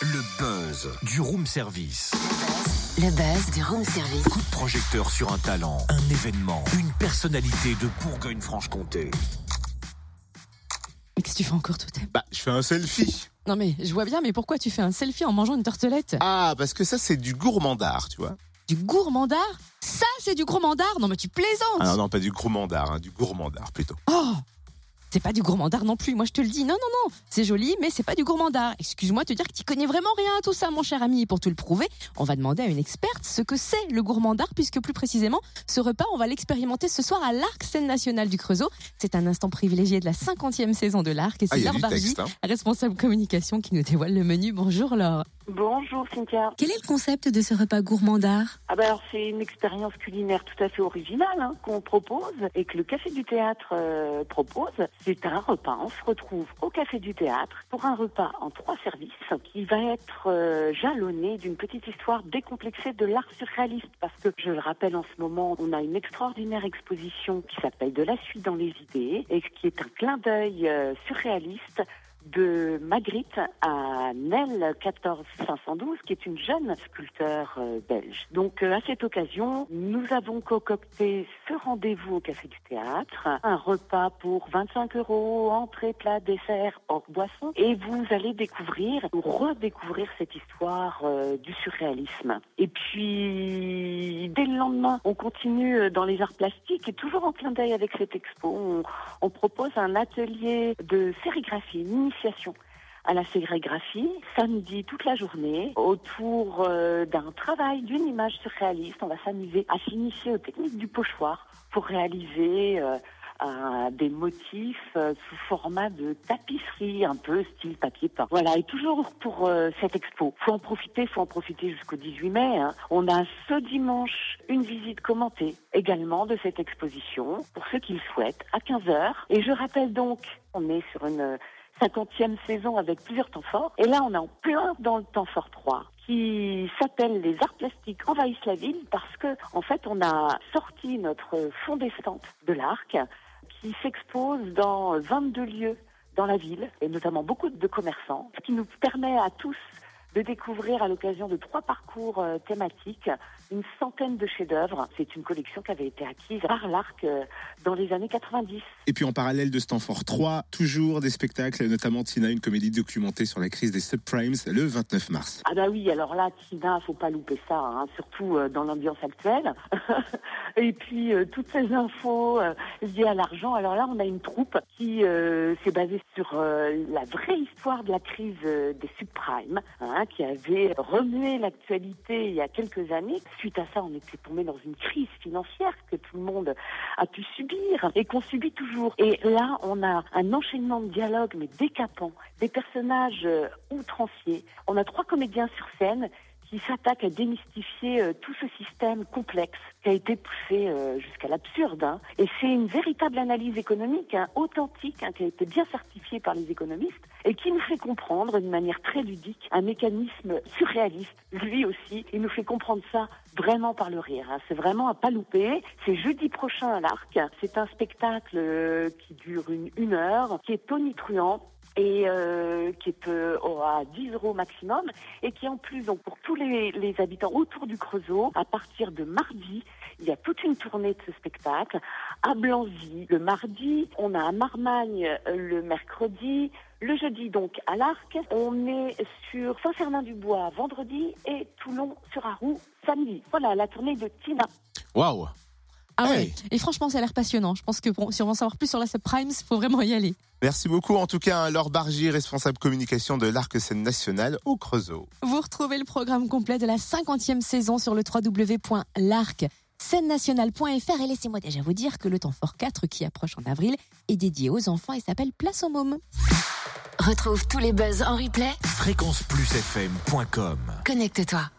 Le buzz du room service. Le buzz du room service. Coup de projecteur sur un talent, un événement, une personnalité de Bourgogne-Franche-Comté. Mais Qu'est-ce que tu fais encore, Totem Bah, je fais un selfie. Non mais je vois bien, mais pourquoi tu fais un selfie en mangeant une tartelette Ah, parce que ça, c'est du gourmandard, tu vois. Du gourmandard? Ça, c'est du gourmandard? Non mais tu plaisantes Ah non, non, pas du gourmandard, hein, du gourmandard plutôt. Oh c'est pas du gourmandard non plus, moi je te le dis. Non, non, non, c'est joli, mais c'est pas du gourmandard. Excuse-moi de te dire que tu connais vraiment rien à tout ça, mon cher ami. Et pour te le prouver, on va demander à une experte ce que c'est le gourmandard, puisque plus précisément, ce repas, on va l'expérimenter ce soir à l'Arc Scène Nationale du Creusot. C'est un instant privilégié de la 50e saison de l'Arc, et Ah, c'est il y a Laure Bargy, hein. responsable communication, qui nous dévoile le menu. Bonjour Laure. Bonjour Cynthia. Quel est le concept de ce repas gourmandard Ah bah alors c'est une expérience culinaire tout à fait originale hein, qu'on propose et que le Café du Théâtre euh, propose. C'est un repas. On se retrouve au Café du Théâtre pour un repas en trois services qui va être euh, jalonné d'une petite histoire décomplexée de l'art surréaliste parce que je le rappelle en ce moment, on a une extraordinaire exposition qui s'appelle De la suite dans les idées et qui est un clin d'œil euh, surréaliste de Magritte à Nel 14512, qui est une jeune sculpteur euh, belge. Donc euh, à cette occasion, nous avons concocté ce rendez-vous au Café du Théâtre, un repas pour 25 euros, entrée, plat, dessert, hors boisson, et vous allez découvrir ou redécouvrir cette histoire euh, du surréalisme. Et puis dès le lendemain, on continue dans les arts plastiques et toujours en clin d'œil avec cette expo, on, propose un atelier de sérigraphie, à la sérigraphie, samedi toute la journée, autour euh, d'un travail, d'une image surréaliste. On va s'amuser à s'initier aux techniques du pochoir pour réaliser euh, des motifs euh, sous format de tapisserie, un peu style papier peint. Voilà, et toujours pour cette expo. Faut en profiter, faut en profiter jusqu'au 18 mai. hein. On a ce dimanche une visite commentée également de cette exposition pour ceux qui le souhaitent à 15h. Et je rappelle donc, on est sur une 50e saison avec plusieurs temps forts. Et là, on est en plein dans le temps fort 3 qui s'appelle Les arts plastiques envahissent la ville parce que, en fait, on a sorti notre fond d'estampe de l'arc qui s'expose dans 22 lieux dans la ville et notamment beaucoup de commerçants, ce qui nous permet à tous de découvrir à l'occasion de trois parcours euh, thématiques une centaine de chefs-d'œuvre. C'est une collection qui avait été acquise par l'Arc euh, dans les années 90. Et puis en parallèle de Stanford 3, toujours des spectacles, notamment Tina, une comédie documentée sur la crise des subprimes le 29 mars. Ah bah oui, alors là, Tina, faut pas louper ça, hein, surtout euh, dans l'ambiance actuelle. Et puis euh, toutes ces infos euh, liées à l'argent. Alors là, on a une troupe qui euh, s'est basée sur la vraie histoire de la crise des subprimes, hein, qui avait remué l'actualité il y a quelques années. Suite à ça, on était tombé dans une crise financière que tout le monde a pu subir et qu'on subit toujours. Et là, on a un enchaînement de dialogues mais décapant, des personnages euh, outranciers. On a trois comédiens sur scène qui s'attaquent à démystifier euh, tout ce système complexe qui a été poussé euh, jusqu'à l'absurde. hein. Et c'est une véritable analyse économique, hein, authentique, hein, qui a été bien certifiée par les économistes et qui nous fait comprendre d'une manière très ludique un mécanisme surréaliste. Lui aussi, il nous fait comprendre ça vraiment par le rire. C'est vraiment à pas louper. C'est jeudi prochain à l'Arc. C'est un spectacle euh, qui dure une, une heure, qui est tonitruant et euh, qui euh, à 10 euros maximum et qui en plus donc pour tous les, les habitants autour du Creusot à partir de mardi il y a toute une tournée de ce spectacle. À Blanzy le mardi on a à Marmagne euh, le mercredi le jeudi donc à l'Arc. On est sur Saint-Cernin-du-Bois vendredi et Toulon sur Arroux samedi. Voilà la tournée de Tina. Waouh Ah ouais. Hey. Et franchement, ça a l'air passionnant. Je pense que pour, si on veut en savoir plus sur la subprimes, faut vraiment y aller. Merci beaucoup en tout cas à Laure Bargy, responsable communication de l'Arc Scène Nationale au Creusot. Vous retrouvez le programme complet de la 50e saison sur le www.larc scène-nationale.fr et laissez-moi déjà vous dire que le temps fort 4 qui approche en avril est dédié aux enfants et s'appelle Place aux mômes. Retrouve tous les buzz en replay. Fréquenceplusfm.com Connecte-toi.